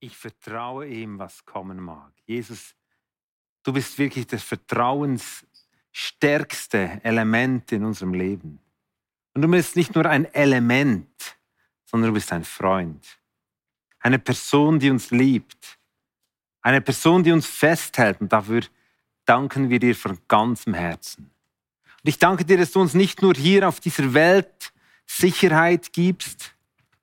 Ich vertraue ihm, was kommen mag. Jesus, du bist wirklich das vertrauensstärkste Element in unserem Leben. Und du bist nicht nur ein Element, sondern du bist ein Freund. Eine Person, die uns liebt. Eine Person, die uns festhält. Und dafür danken wir dir von ganzem Herzen. Und ich danke dir, dass du uns nicht nur hier auf dieser Welt Sicherheit gibst,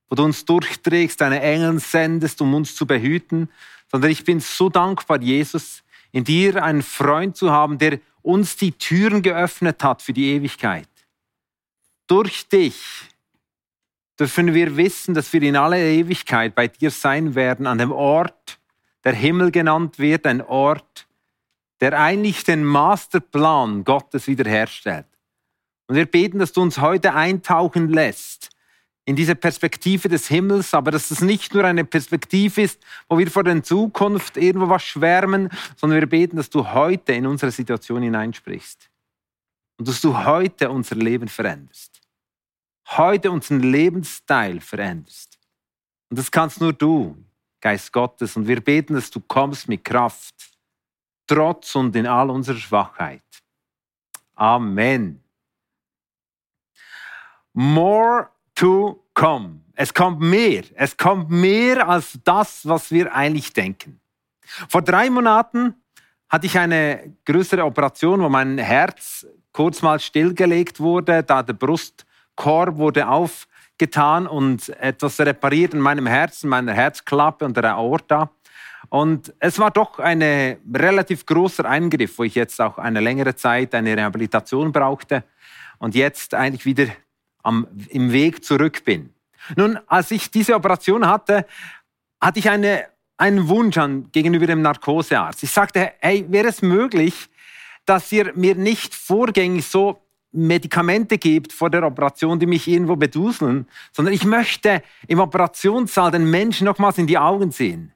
wo du uns durchträgst, deine Engel sendest, um uns zu behüten, sondern ich bin so dankbar, Jesus, in dir einen Freund zu haben, der uns die Türen geöffnet hat für die Ewigkeit. Durch dich dürfen wir wissen, dass wir in aller Ewigkeit bei dir sein werden, an dem Ort, der Himmel genannt wird, ein Ort, der eigentlich den Masterplan Gottes wiederherstellt. Und wir beten, dass du uns heute eintauchen lässt in diese Perspektive des Himmels, aber dass es nicht nur eine Perspektive ist, wo wir vor der Zukunft irgendwo was schwärmen, sondern wir beten, dass du heute in unsere Situation hineinsprichst und dass du heute unser Leben veränderst. Heute unseren Lebensstil veränderst. Und das kannst nur du, Geist Gottes. Und wir beten, dass du kommst mit Kraft, trotz und in all unserer Schwachheit. Amen. More to come. Es kommt mehr. Es kommt mehr als das, was wir eigentlich denken. Vor drei Monaten hatte ich eine größere Operation, wo mein Herz kurz mal stillgelegt wurde, da der Brustkorb wurde aufgetan und etwas repariert in meinem Herzen, meiner Herzklappe und der Aorta. Und es war doch ein relativ großer Eingriff, wo ich jetzt auch eine längere Zeit eine Rehabilitation brauchte und jetzt eigentlich wieder am, im Weg zurück bin. Nun, als ich diese Operation hatte, hatte ich eine, einen Wunsch an, gegenüber dem Narkosearzt. Ich sagte, hey, wäre es möglich, dass ihr mir nicht vorgängig so Medikamente gibt vor der Operation, die mich irgendwo beduseln, sondern ich möchte im Operationssaal den Menschen nochmals in die Augen sehen.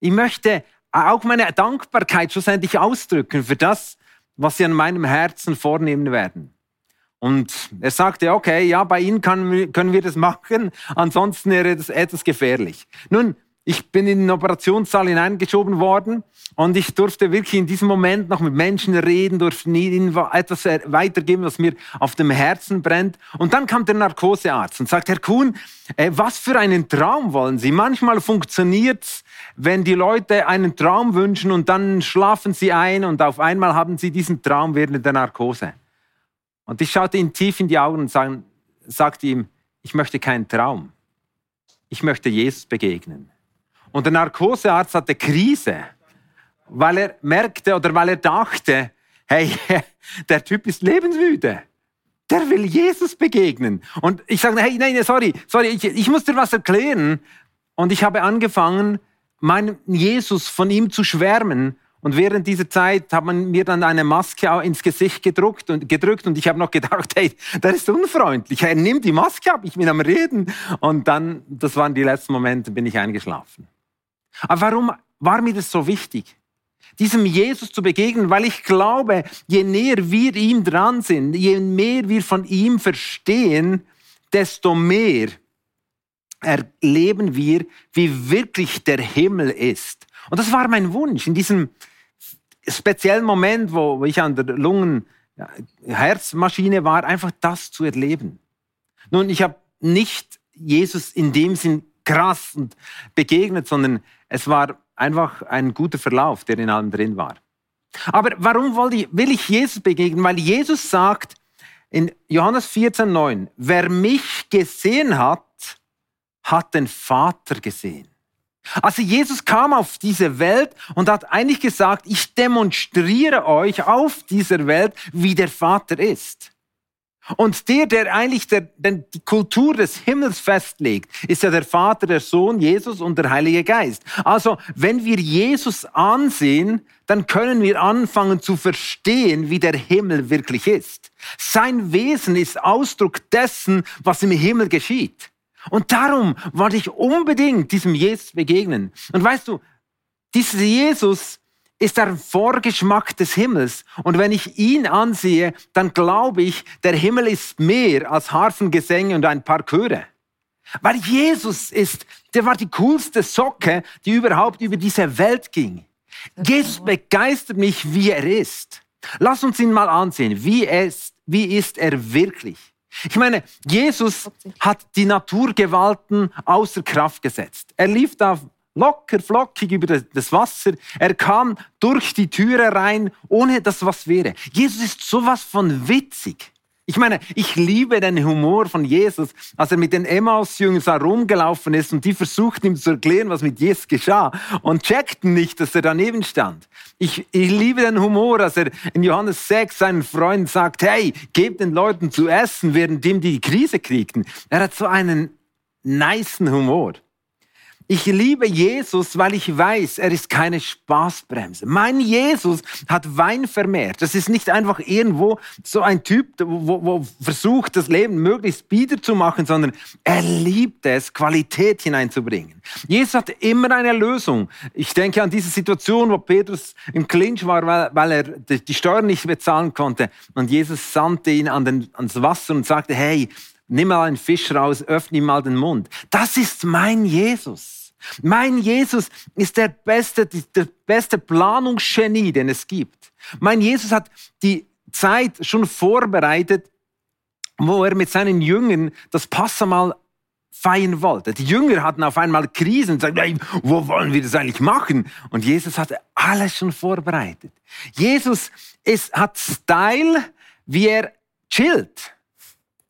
Ich möchte auch meine Dankbarkeit schlussendlich ausdrücken für das, was sie an meinem Herzen vornehmen werden. Und er sagte, okay, ja, bei Ihnen kann, können wir das machen, ansonsten wäre das etwas gefährlich. Nun, ich bin in den Operationssaal hineingeschoben worden und ich durfte wirklich in diesem Moment noch mit Menschen reden, durfte ihnen etwas weitergeben, was mir auf dem Herzen brennt. Und dann kam der Narkosearzt und sagt, Herr Kuhn, äh, was für einen Traum wollen Sie? Manchmal funktioniert's, wenn die Leute einen Traum wünschen und dann schlafen sie ein und auf einmal haben sie diesen Traum während der Narkose. Und ich schaute ihn tief in die Augen und sagte ihm, ich möchte keinen Traum. Ich möchte Jesus begegnen. Und der Narkosearzt hatte Krise, weil er merkte oder weil er dachte, hey, der Typ ist lebensmüde. Der will Jesus begegnen. Und ich sagte, hey, nein, sorry, sorry, ich, ich muss dir was erklären. Und ich habe angefangen, meinen Jesus von ihm zu schwärmen und während dieser Zeit hat man mir dann eine Maske ins Gesicht gedruckt und, gedrückt und ich habe noch gedacht, hey, der ist unfreundlich. Er nimmt die Maske ab, ich bin am Reden. Und dann, das waren die letzten Momente, bin ich eingeschlafen. Aber warum war mir das so wichtig? Diesem Jesus zu begegnen, weil ich glaube, je näher wir ihm dran sind, je mehr wir von ihm verstehen, desto mehr erleben wir, wie wirklich der Himmel ist. Und das war mein Wunsch in diesem speziellen Moment, wo ich an der Lungen-Herzmaschine war, einfach das zu erleben. Nun, ich habe nicht Jesus in dem Sinn krass und begegnet, sondern es war einfach ein guter Verlauf, der in allem drin war. Aber warum will ich Jesus begegnen? Weil Jesus sagt in Johannes 14, 9, wer mich gesehen hat, hat den Vater gesehen. Also Jesus kam auf diese Welt und hat eigentlich gesagt, ich demonstriere euch auf dieser Welt, wie der Vater ist. Und der, der eigentlich der, der, die Kultur des Himmels festlegt, ist ja der Vater, der Sohn, Jesus und der Heilige Geist. Also, wenn wir Jesus ansehen, dann können wir anfangen zu verstehen, wie der Himmel wirklich ist. Sein Wesen ist Ausdruck dessen, was im Himmel geschieht. Und darum wollte ich unbedingt diesem Jesus begegnen. Und weißt du, dieser Jesus ist der Vorgeschmack des Himmels. Und wenn ich ihn ansehe, dann glaube ich, der Himmel ist mehr als Harfengesänge und ein paar Chöre. Weil Jesus ist, der war die coolste Socke, die überhaupt über diese Welt ging. Jesus begeistert mich, wie er ist. Lass uns ihn mal ansehen. Wie ist, wie ist er wirklich? Ich meine, Jesus hat die Naturgewalten außer Kraft gesetzt. Er lief da locker, flockig über das Wasser. Er kam durch die Türe rein, ohne dass was wäre. Jesus ist sowas von witzig. Ich meine, ich liebe den Humor von Jesus, als er mit den Emmaus-Jüngern rumgelaufen ist und die versuchten ihm zu erklären, was mit Jesus geschah und checkten nicht, dass er daneben stand. Ich, ich liebe den Humor, als er in Johannes 6 seinen Freunden sagt, hey, gebt den Leuten zu essen, während die die Krise kriegten. Er hat so einen niceen Humor. Ich liebe Jesus, weil ich weiß, er ist keine Spaßbremse. Mein Jesus hat Wein vermehrt. Das ist nicht einfach irgendwo so ein Typ, wo, wo versucht, das Leben möglichst bieder zu machen, sondern er liebt es, Qualität hineinzubringen. Jesus hat immer eine Lösung. Ich denke an diese Situation, wo Petrus im Clinch war, weil, weil er die Steuern nicht bezahlen konnte. Und Jesus sandte ihn an den, ans Wasser und sagte, hey, nimm mal einen Fisch raus, öffne ihm mal den Mund. Das ist mein Jesus. Mein Jesus ist der beste, der beste Planungsgenie, den es gibt. Mein Jesus hat die Zeit schon vorbereitet, wo er mit seinen Jüngern das Passamal feiern wollte. Die Jünger hatten auf einmal Krisen und sagten, wo wollen wir das eigentlich machen? Und Jesus hatte alles schon vorbereitet. Jesus ist, hat Style, wie er chillt.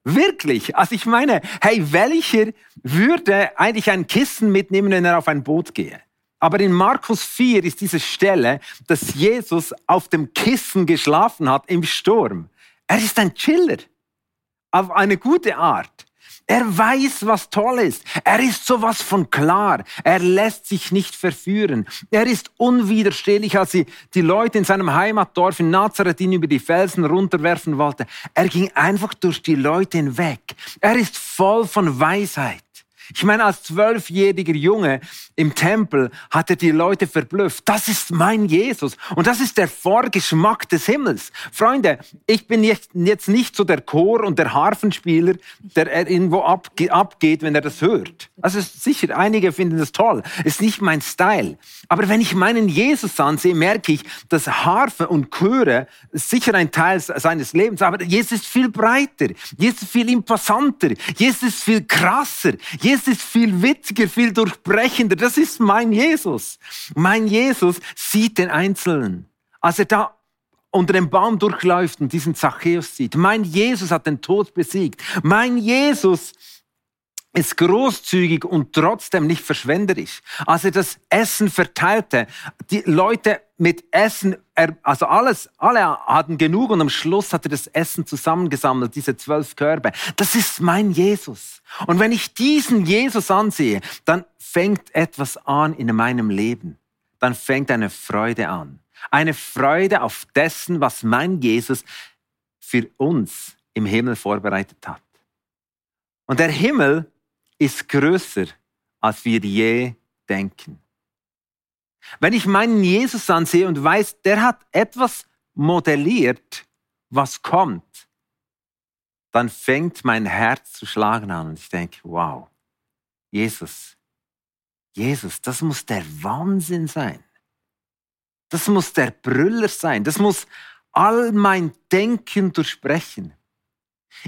Wirklich. Also ich meine, hey, welcher würde eigentlich ein Kissen mitnehmen, wenn er auf ein Boot gehe? Aber in Markus 4 ist diese Stelle, dass Jesus auf dem Kissen geschlafen hat im Sturm. Er ist ein Chiller. Auf eine gute Art. Er weiß, was toll ist. Er ist sowas von klar. Er lässt sich nicht verführen. Er ist unwiderstehlich, als sie die Leute in seinem Heimatdorf in Nazareth ihn über die Felsen runterwerfen wollte. Er ging einfach durch die Leute hinweg. Er ist voll von Weisheit. Ich meine, als zwölfjähriger Junge im Tempel hat er die Leute verblüfft. Das ist mein Jesus. Und das ist der Vorgeschmack des Himmels. Freunde, ich bin jetzt nicht so der Chor und der Harfenspieler, der irgendwo abgeht, wenn er das hört. Also sicher, einige finden das toll. Ist nicht mein Style. Aber wenn ich meinen Jesus ansehe, merke ich, dass Harfe und Chöre sicher ein Teil seines Lebens, aber Jesus ist viel breiter. Jesus ist viel imposanter. Jesus ist viel krasser. Jesus es ist viel witziger, viel durchbrechender. Das ist mein Jesus. Mein Jesus sieht den Einzelnen. Als er da unter dem Baum durchläuft und diesen Zachäus sieht. Mein Jesus hat den Tod besiegt. Mein Jesus ist großzügig und trotzdem nicht verschwenderisch. Als er das Essen verteilte, die Leute mit Essen, also alles, alle hatten genug und am Schluss hat er das Essen zusammengesammelt, diese zwölf Körbe. Das ist mein Jesus. Und wenn ich diesen Jesus ansehe, dann fängt etwas an in meinem Leben. Dann fängt eine Freude an. Eine Freude auf dessen, was mein Jesus für uns im Himmel vorbereitet hat. Und der Himmel ist größer, als wir je denken. Wenn ich meinen Jesus ansehe und weiß, der hat etwas modelliert, was kommt, dann fängt mein Herz zu schlagen an und ich denke, wow, Jesus, Jesus, das muss der Wahnsinn sein. Das muss der Brüller sein. Das muss all mein Denken durchsprechen.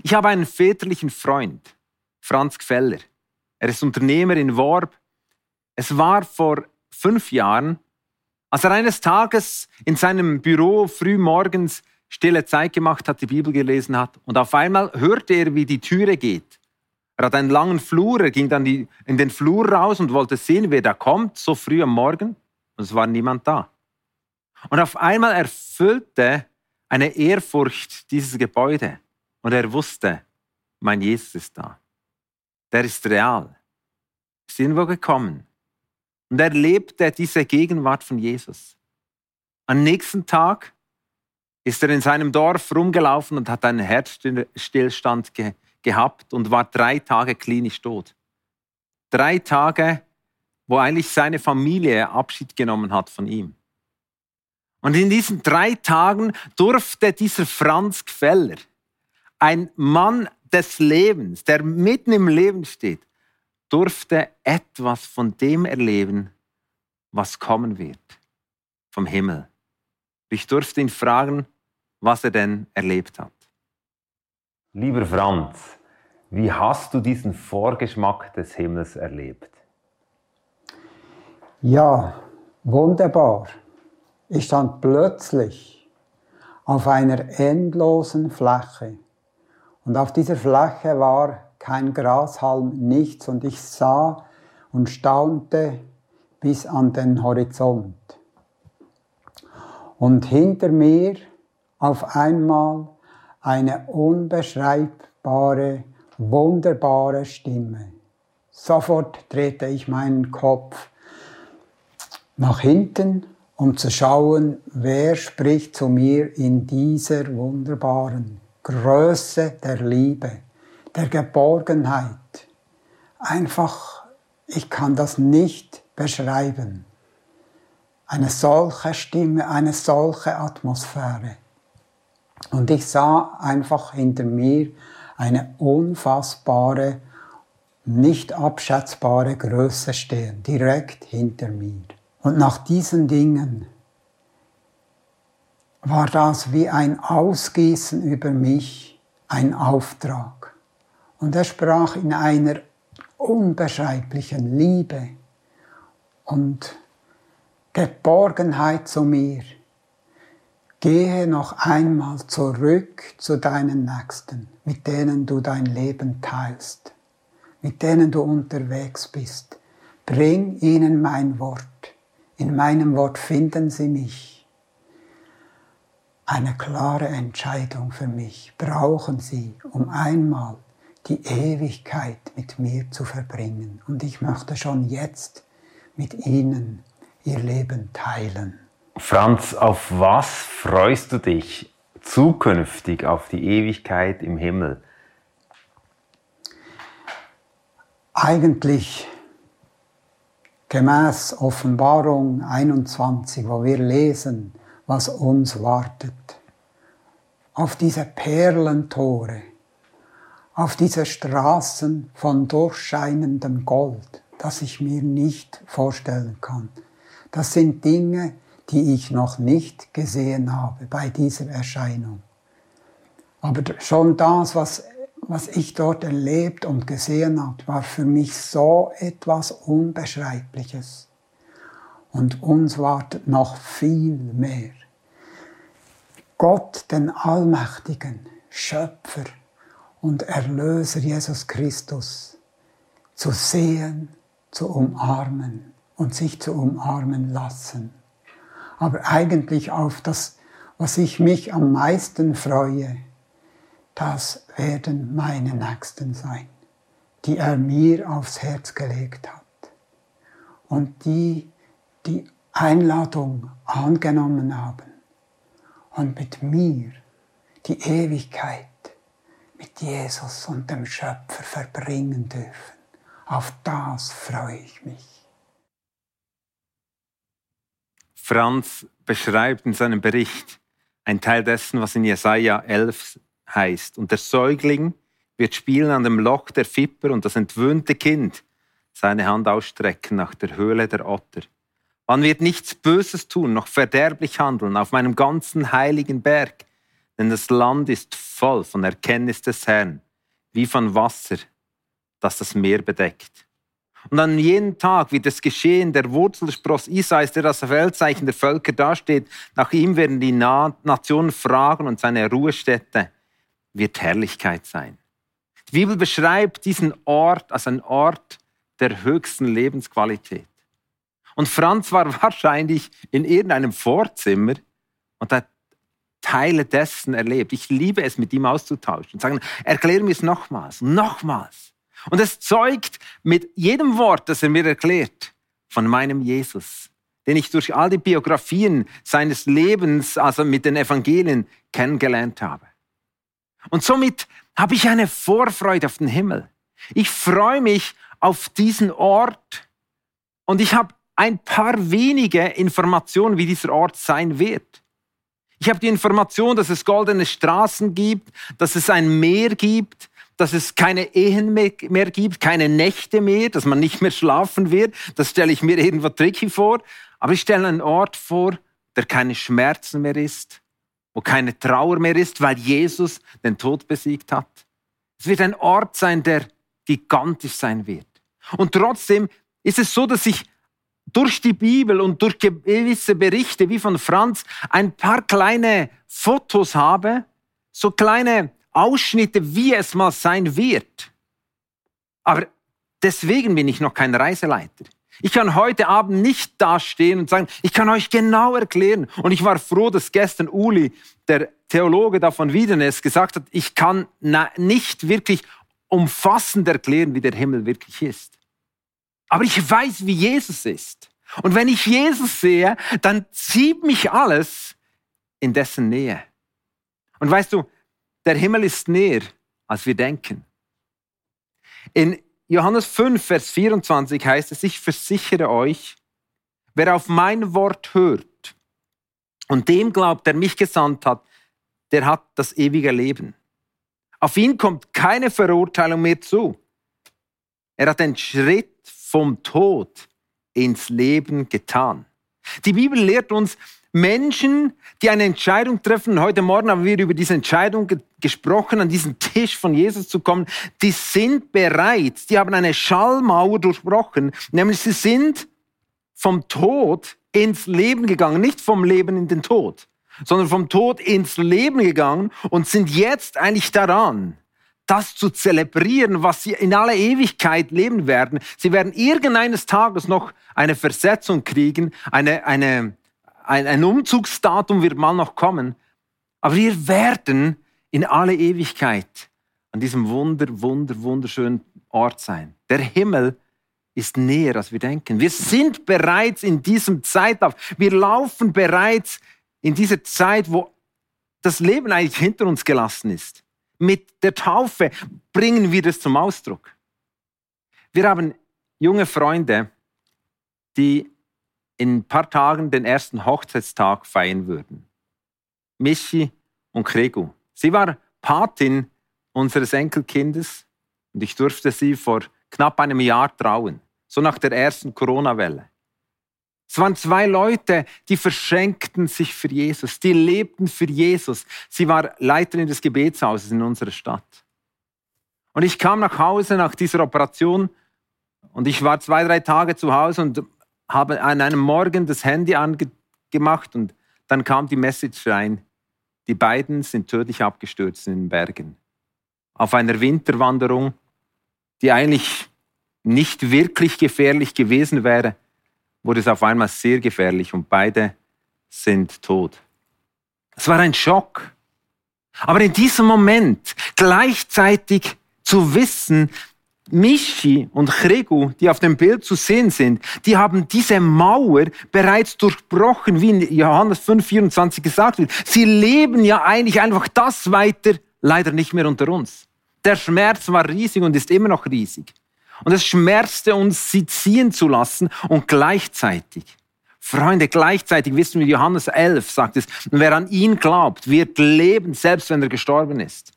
Ich habe einen väterlichen Freund, Franz Gfeller. Er ist Unternehmer in Worb. Es war vor fünf Jahren, als er eines Tages in seinem Büro früh morgens stille Zeit gemacht hat, die Bibel gelesen hat und auf einmal hörte er, wie die Türe geht. Er hat einen langen Flur, er ging dann die, in den Flur raus und wollte sehen, wer da kommt, so früh am Morgen. Und es war niemand da. Und auf einmal erfüllte eine Ehrfurcht dieses Gebäude. Und er wusste, mein Jesus ist da der ist real. Ist irgendwo gekommen. Und er lebte diese Gegenwart von Jesus. Am nächsten Tag ist er in seinem Dorf rumgelaufen und hat einen Herzstillstand ge gehabt und war drei Tage klinisch tot. Drei Tage, wo eigentlich seine Familie Abschied genommen hat von ihm. Und in diesen drei Tagen durfte dieser Franz Gfeller, ein Mann des Lebens, der mitten im Leben steht, durfte etwas von dem erleben, was kommen wird, vom Himmel. Ich durfte ihn fragen, was er denn erlebt hat. Lieber Franz, wie hast du diesen Vorgeschmack des Himmels erlebt? Ja, wunderbar. Ich stand plötzlich auf einer endlosen Fläche. Und auf dieser Fläche war kein Grashalm, nichts. Und ich sah und staunte bis an den Horizont. Und hinter mir auf einmal eine unbeschreibbare, wunderbare Stimme. Sofort drehte ich meinen Kopf nach hinten, um zu schauen, wer spricht zu mir in dieser wunderbaren Größe der Liebe, der Geborgenheit. Einfach, ich kann das nicht beschreiben. Eine solche Stimme, eine solche Atmosphäre. Und ich sah einfach hinter mir eine unfassbare, nicht abschätzbare Größe stehen, direkt hinter mir. Und nach diesen Dingen war das wie ein Ausgießen über mich, ein Auftrag. Und er sprach in einer unbeschreiblichen Liebe und Geborgenheit zu mir. Gehe noch einmal zurück zu deinen Nächsten, mit denen du dein Leben teilst, mit denen du unterwegs bist. Bring ihnen mein Wort. In meinem Wort finden sie mich. Eine klare Entscheidung für mich brauchen sie, um einmal die Ewigkeit mit mir zu verbringen. Und ich möchte schon jetzt mit ihnen ihr Leben teilen. Franz, auf was freust du dich zukünftig auf die Ewigkeit im Himmel? Eigentlich gemäß Offenbarung 21, wo wir lesen, was uns wartet. Auf diese Perlentore, auf diese Straßen von durchscheinendem Gold, das ich mir nicht vorstellen kann. Das sind Dinge, die ich noch nicht gesehen habe bei dieser Erscheinung. Aber schon das, was, was ich dort erlebt und gesehen habe, war für mich so etwas Unbeschreibliches. Und uns wartet noch viel mehr. Gott, den Allmächtigen, Schöpfer und Erlöser Jesus Christus, zu sehen, zu umarmen und sich zu umarmen lassen. Aber eigentlich auf das, was ich mich am meisten freue, das werden meine Nächsten sein, die er mir aufs Herz gelegt hat. Und die die Einladung angenommen haben und mit mir die Ewigkeit mit Jesus und dem Schöpfer verbringen dürfen. Auf das freue ich mich. Franz beschreibt in seinem Bericht einen Teil dessen, was in Jesaja 11 heißt. Und der Säugling wird spielen an dem Loch der Fipper und das entwöhnte Kind seine Hand ausstrecken nach der Höhle der Otter. Man wird nichts Böses tun, noch verderblich handeln auf meinem ganzen heiligen Berg, denn das Land ist voll von Erkenntnis des Herrn, wie von Wasser, das das Meer bedeckt. Und an jedem Tag wird es geschehen, der Wurzelspross Isais, der das Feldzeichen der Völker dasteht, nach ihm werden die Nationen fragen und seine Ruhestätte wird Herrlichkeit sein. Die Bibel beschreibt diesen Ort als einen Ort der höchsten Lebensqualität. Und Franz war wahrscheinlich in irgendeinem Vorzimmer und hat Teile dessen erlebt. Ich liebe es, mit ihm auszutauschen und sagen, erklär mir es nochmals, nochmals. Und es zeugt mit jedem Wort, das er mir erklärt, von meinem Jesus, den ich durch all die Biografien seines Lebens, also mit den Evangelien, kennengelernt habe. Und somit habe ich eine Vorfreude auf den Himmel. Ich freue mich auf diesen Ort und ich habe ein paar wenige Informationen, wie dieser Ort sein wird. Ich habe die Information, dass es goldene Straßen gibt, dass es ein Meer gibt, dass es keine Ehen mehr, gibt, keine Nächte mehr, dass man nicht mehr schlafen wird. Das stelle ich mir irgendwo tricky vor. Aber ich stelle einen Ort vor, der keine Schmerzen mehr ist, wo keine Trauer mehr ist, weil Jesus den Tod besiegt hat. Es wird ein Ort sein, der gigantisch sein wird. Und trotzdem ist es so, dass ich durch die Bibel und durch gewisse Berichte wie von Franz ein paar kleine Fotos habe, so kleine Ausschnitte, wie es mal sein wird. Aber deswegen bin ich noch kein Reiseleiter. Ich kann heute Abend nicht dastehen und sagen, ich kann euch genau erklären. Und ich war froh, dass gestern Uli, der Theologe da von Wiedenes, gesagt hat, ich kann nicht wirklich umfassend erklären, wie der Himmel wirklich ist. Aber ich weiß, wie Jesus ist. Und wenn ich Jesus sehe, dann zieht mich alles in dessen Nähe. Und weißt du, der Himmel ist näher, als wir denken. In Johannes 5, Vers 24 heißt es, ich versichere euch, wer auf mein Wort hört und dem glaubt, der mich gesandt hat, der hat das ewige Leben. Auf ihn kommt keine Verurteilung mehr zu. Er hat den Schritt vom Tod ins Leben getan. Die Bibel lehrt uns, Menschen, die eine Entscheidung treffen, heute Morgen haben wir über diese Entscheidung ge gesprochen, an diesen Tisch von Jesus zu kommen, die sind bereit, die haben eine Schallmauer durchbrochen, nämlich sie sind vom Tod ins Leben gegangen, nicht vom Leben in den Tod, sondern vom Tod ins Leben gegangen und sind jetzt eigentlich daran, das zu zelebrieren, was sie in aller Ewigkeit leben werden. Sie werden irgendeines Tages noch eine Versetzung kriegen, eine, eine, ein, ein Umzugsdatum wird mal noch kommen. Aber wir werden in alle Ewigkeit an diesem wunder, wunder, wunderschönen Ort sein. Der Himmel ist näher, als wir denken. Wir sind bereits in diesem Zeitlauf. Wir laufen bereits in dieser Zeit, wo das Leben eigentlich hinter uns gelassen ist. Mit der Taufe bringen wir das zum Ausdruck. Wir haben junge Freunde, die in ein paar Tagen den ersten Hochzeitstag feiern würden. Michi und Kregu. Sie war Patin unseres Enkelkindes und ich durfte sie vor knapp einem Jahr trauen, so nach der ersten Corona-Welle. Es waren zwei Leute, die verschenkten sich für Jesus, die lebten für Jesus. Sie war Leiterin des Gebetshauses in unserer Stadt. Und ich kam nach Hause nach dieser Operation und ich war zwei, drei Tage zu Hause und habe an einem Morgen das Handy angemacht und dann kam die Message rein. Die beiden sind tödlich abgestürzt in den Bergen. Auf einer Winterwanderung, die eigentlich nicht wirklich gefährlich gewesen wäre, wurde es auf einmal sehr gefährlich und beide sind tot. Es war ein Schock. Aber in diesem Moment gleichzeitig zu wissen, Michi und Chregu, die auf dem Bild zu sehen sind, die haben diese Mauer bereits durchbrochen, wie in Johannes 5,24 gesagt wird. Sie leben ja eigentlich einfach das weiter, leider nicht mehr unter uns. Der Schmerz war riesig und ist immer noch riesig. Und es schmerzte uns, sie ziehen zu lassen und gleichzeitig, Freunde, gleichzeitig wissen wir, Johannes 11 sagt es, wer an ihn glaubt, wird leben, selbst wenn er gestorben ist.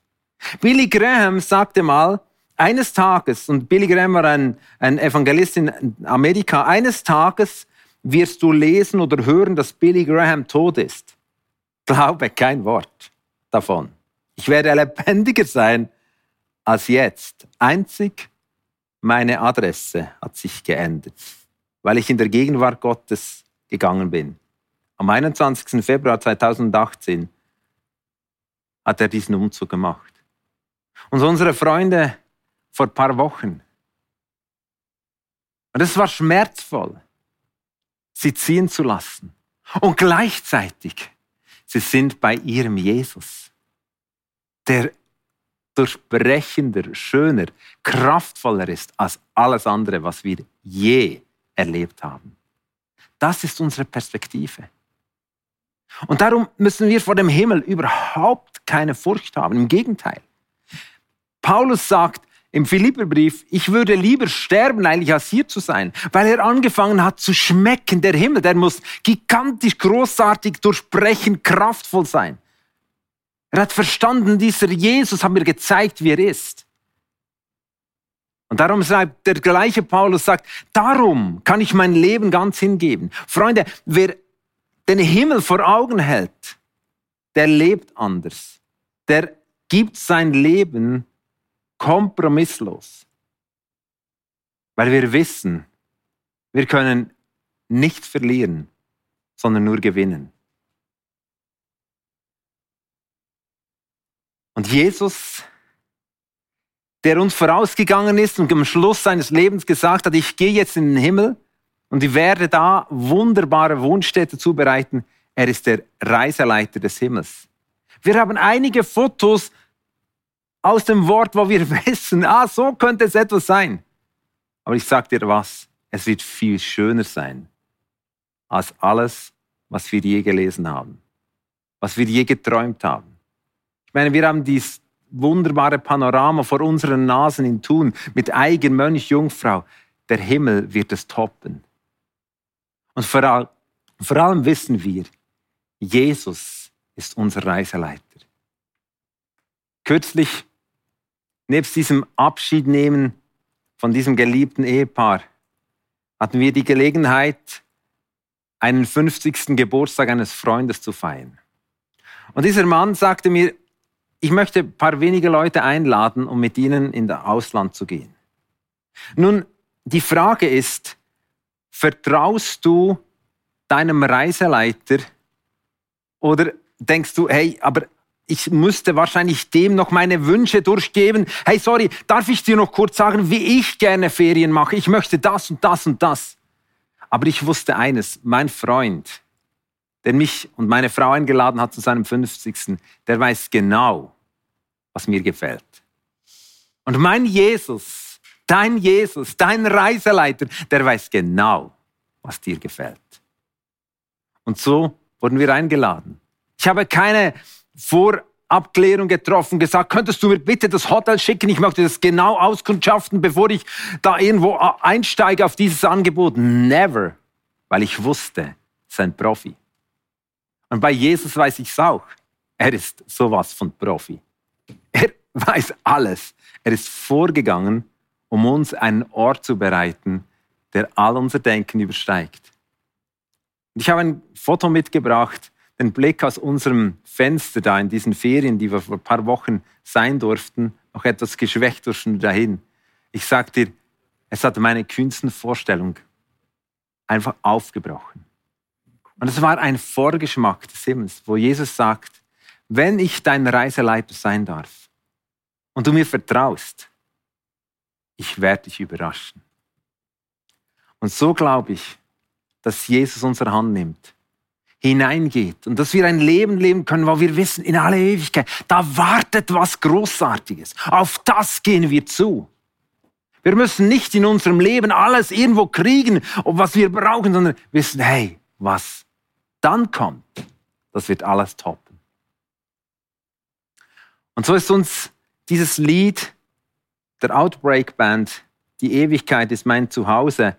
Billy Graham sagte mal, eines Tages, und Billy Graham war ein, ein Evangelist in Amerika, eines Tages wirst du lesen oder hören, dass Billy Graham tot ist. Glaube kein Wort davon. Ich werde lebendiger sein als jetzt. Einzig meine Adresse hat sich geändert, weil ich in der Gegenwart Gottes gegangen bin. Am 21. Februar 2018 hat er diesen Umzug gemacht. Und unsere Freunde vor ein paar Wochen. Und es war schmerzvoll, sie ziehen zu lassen. Und gleichzeitig, sie sind bei ihrem Jesus, der durchbrechender, schöner, kraftvoller ist als alles andere, was wir je erlebt haben. Das ist unsere Perspektive. Und darum müssen wir vor dem Himmel überhaupt keine Furcht haben. Im Gegenteil. Paulus sagt, im Philipperbrief, ich würde lieber sterben, eigentlich als hier zu sein, weil er angefangen hat zu schmecken. Der Himmel, der muss gigantisch, großartig, durchbrechend, kraftvoll sein. Er hat verstanden, dieser Jesus hat mir gezeigt, wie er ist. Und darum sagt der gleiche Paulus, sagt, darum kann ich mein Leben ganz hingeben. Freunde, wer den Himmel vor Augen hält, der lebt anders. Der gibt sein Leben kompromisslos. Weil wir wissen, wir können nicht verlieren, sondern nur gewinnen. Und Jesus, der uns vorausgegangen ist und am Schluss seines Lebens gesagt hat, ich gehe jetzt in den Himmel und ich werde da wunderbare Wohnstätte zubereiten, er ist der Reiseleiter des Himmels. Wir haben einige Fotos aus dem Wort, wo wir wissen, ah, so könnte es etwas sein. Aber ich sage dir was, es wird viel schöner sein als alles, was wir je gelesen haben, was wir je geträumt haben. Meine, wir haben dieses wunderbare Panorama vor unseren Nasen in Thun mit Eigen, Mönch, Jungfrau. Der Himmel wird es toppen. Und vor, all, vor allem wissen wir, Jesus ist unser Reiseleiter. Kürzlich, nebst diesem Abschiednehmen von diesem geliebten Ehepaar, hatten wir die Gelegenheit, einen 50. Geburtstag eines Freundes zu feiern. Und dieser Mann sagte mir, ich möchte ein paar wenige Leute einladen, um mit ihnen in das Ausland zu gehen. Nun, die Frage ist, vertraust du deinem Reiseleiter oder denkst du, hey, aber ich müsste wahrscheinlich dem noch meine Wünsche durchgeben. Hey, sorry, darf ich dir noch kurz sagen, wie ich gerne Ferien mache? Ich möchte das und das und das. Aber ich wusste eines, mein Freund, der mich und meine Frau eingeladen hat zu seinem 50. Der weiß genau, was mir gefällt. Und mein Jesus, dein Jesus, dein Reiseleiter, der weiß genau, was dir gefällt. Und so wurden wir eingeladen. Ich habe keine Vorabklärung getroffen, gesagt, könntest du mir bitte das Hotel schicken? Ich möchte das genau auskundschaften, bevor ich da irgendwo einsteige auf dieses Angebot. Never, weil ich wusste, es ist ein Profi. Und bei Jesus weiß ich es auch. Er ist sowas von Profi. Er weiß alles. Er ist vorgegangen, um uns einen Ort zu bereiten, der all unser Denken übersteigt. Ich habe ein Foto mitgebracht, den Blick aus unserem Fenster da in diesen Ferien, die wir vor ein paar Wochen sein durften, noch etwas geschwächt durch dahin. Ich sag dir, es hat meine kühnsten Vorstellung einfach aufgebrochen. Und es war ein Vorgeschmack des Himmels, wo Jesus sagt, wenn ich dein Reiseleiter sein darf und du mir vertraust, ich werde dich überraschen. Und so glaube ich, dass Jesus unsere Hand nimmt, hineingeht und dass wir ein Leben leben können, wo wir wissen, in alle Ewigkeit, da wartet was Großartiges. Auf das gehen wir zu. Wir müssen nicht in unserem Leben alles irgendwo kriegen, was wir brauchen, sondern wissen, hey, was dann kommt, das wird alles toppen. Und so ist uns dieses Lied der Outbreak Band, die Ewigkeit ist mein Zuhause.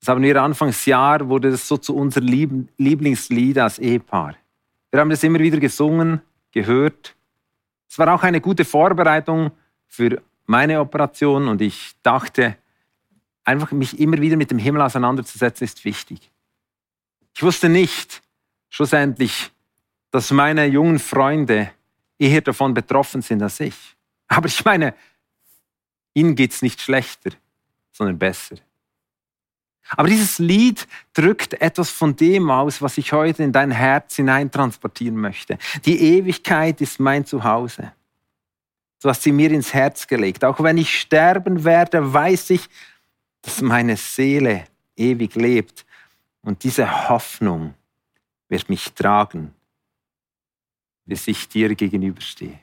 Das haben wir Anfangsjahr, wurde das so zu unserem Lieblingslied als Ehepaar. Wir haben das immer wieder gesungen, gehört. Es war auch eine gute Vorbereitung für meine Operation und ich dachte, einfach mich immer wieder mit dem Himmel auseinanderzusetzen, ist wichtig. Ich wusste nicht schlussendlich, dass meine jungen Freunde eher davon betroffen sind als ich. Aber ich meine, ihnen geht es nicht schlechter, sondern besser. Aber dieses Lied drückt etwas von dem aus, was ich heute in dein Herz hineintransportieren möchte. Die Ewigkeit ist mein Zuhause. Du hast sie mir ins Herz gelegt. Auch wenn ich sterben werde, weiß ich, dass meine Seele ewig lebt. Und diese Hoffnung wird mich tragen, bis ich dir gegenüberstehe.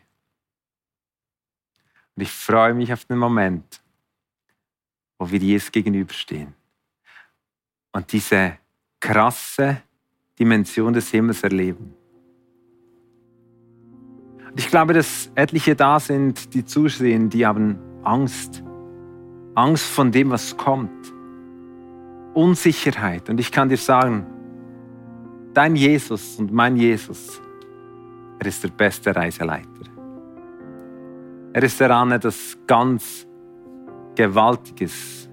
Und ich freue mich auf den Moment, wo wir Jesus gegenüberstehen und diese krasse Dimension des Himmels erleben. Ich glaube, dass etliche da sind, die zusehen, die haben Angst. Angst von dem, was kommt. Unsicherheit. Und ich kann dir sagen, dein Jesus und mein Jesus, er ist der beste Reiseleiter. Er ist daran, das ganz Gewaltiges,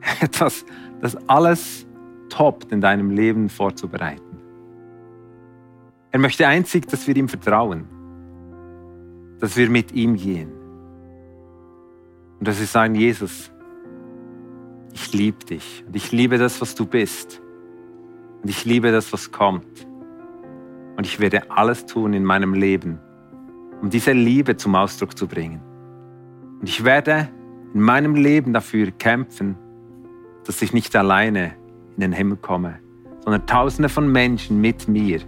etwas, das alles toppt in deinem Leben vorzubereiten. Er möchte einzig, dass wir ihm vertrauen, dass wir mit ihm gehen. Und dass wir sagen, Jesus, ich liebe dich und ich liebe das, was du bist. Und ich liebe das, was kommt. Und ich werde alles tun in meinem Leben, um diese Liebe zum Ausdruck zu bringen. Und ich werde in meinem Leben dafür kämpfen, dass ich nicht alleine in den Himmel komme, sondern tausende von Menschen mit mir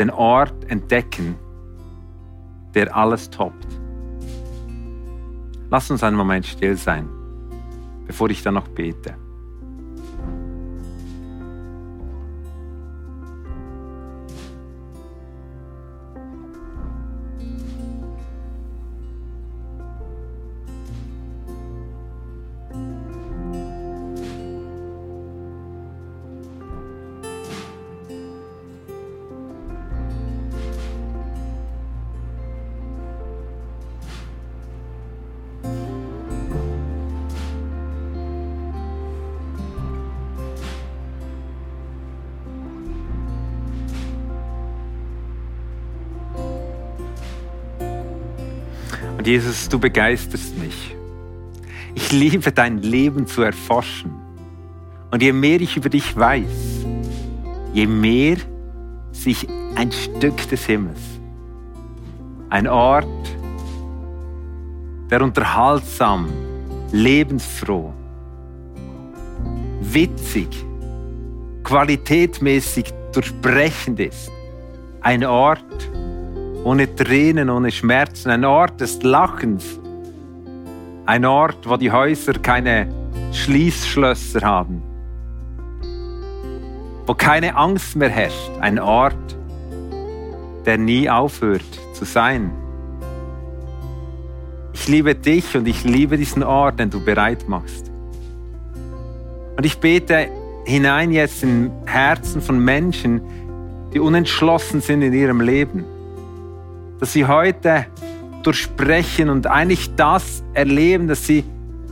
den Ort entdecken, der alles toppt. Lass uns einen Moment still sein, bevor ich dann noch bete. Und Jesus, du begeisterst mich. Ich liebe dein Leben zu erforschen. Und je mehr ich über dich weiß, je mehr sich ein Stück des Himmels, ein Ort, der unterhaltsam, lebensfroh, witzig, qualitätmäßig durchbrechend ist. Ein Ort, ohne Tränen, ohne Schmerzen, ein Ort des Lachens, ein Ort, wo die Häuser keine Schließschlösser haben, wo keine Angst mehr herrscht, ein Ort, der nie aufhört zu sein. Ich liebe dich und ich liebe diesen Ort, den du bereit machst. Und ich bete hinein jetzt in Herzen von Menschen, die unentschlossen sind in ihrem Leben dass sie heute durchsprechen und eigentlich das erleben, dass sie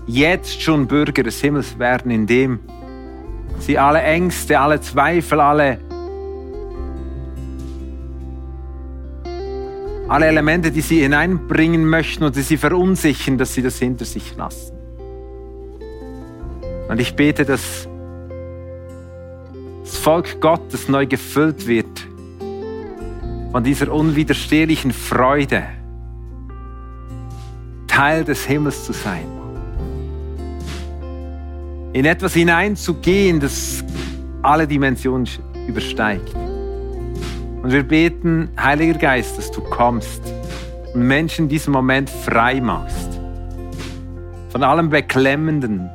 jetzt schon Bürger des Himmels werden, indem sie alle Ängste, alle Zweifel, alle, alle Elemente, die sie hineinbringen möchten und die sie verunsichern, dass sie das hinter sich lassen. Und ich bete, dass das Volk Gottes neu gefüllt wird von dieser unwiderstehlichen Freude, Teil des Himmels zu sein. In etwas hineinzugehen, das alle Dimensionen übersteigt. Und wir beten, Heiliger Geist, dass du kommst und Menschen in diesem Moment frei machst. Von allem Beklemmenden.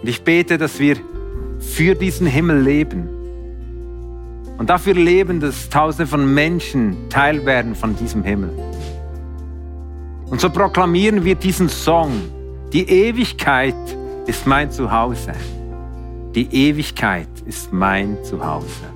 Und ich bete, dass wir für diesen Himmel leben und dafür leben, dass Tausende von Menschen Teil werden von diesem Himmel. Und so proklamieren wir diesen Song. Die Ewigkeit ist mein Zuhause. Die Ewigkeit ist mein Zuhause.